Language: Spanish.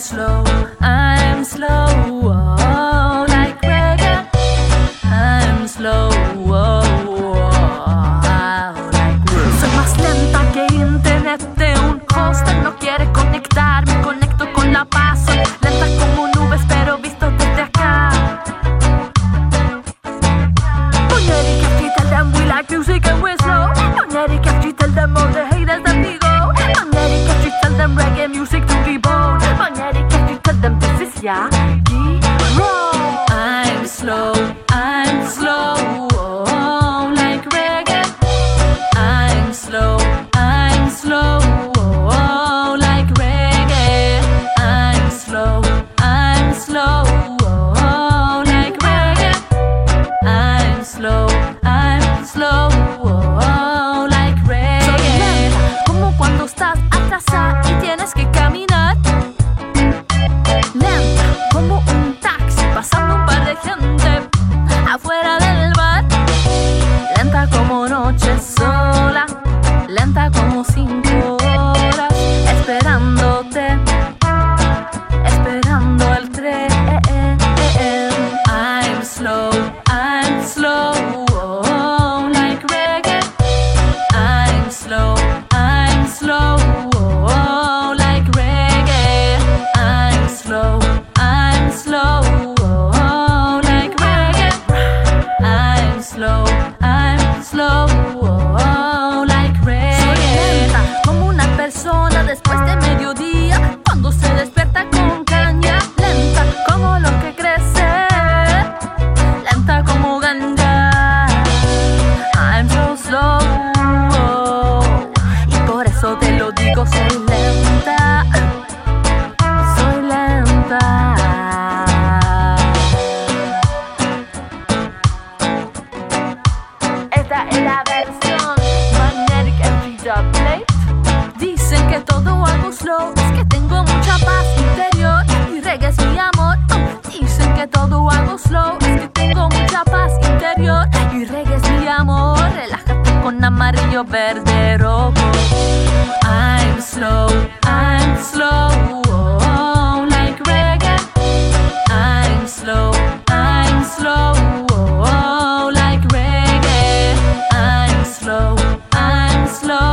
slow, I'm slow. 呀 la versión Magnetic en Plate. Dicen que todo hago slow, es que tengo mucha paz interior y reggae es mi amor. Dicen que todo hago slow, es que tengo mucha paz interior y reggae es mi amor. Relájate con amarillo, verde, rojo. I'm slow, I'm slow, oh, like reggae. I'm slow, I'm slow. slow. I'm slow.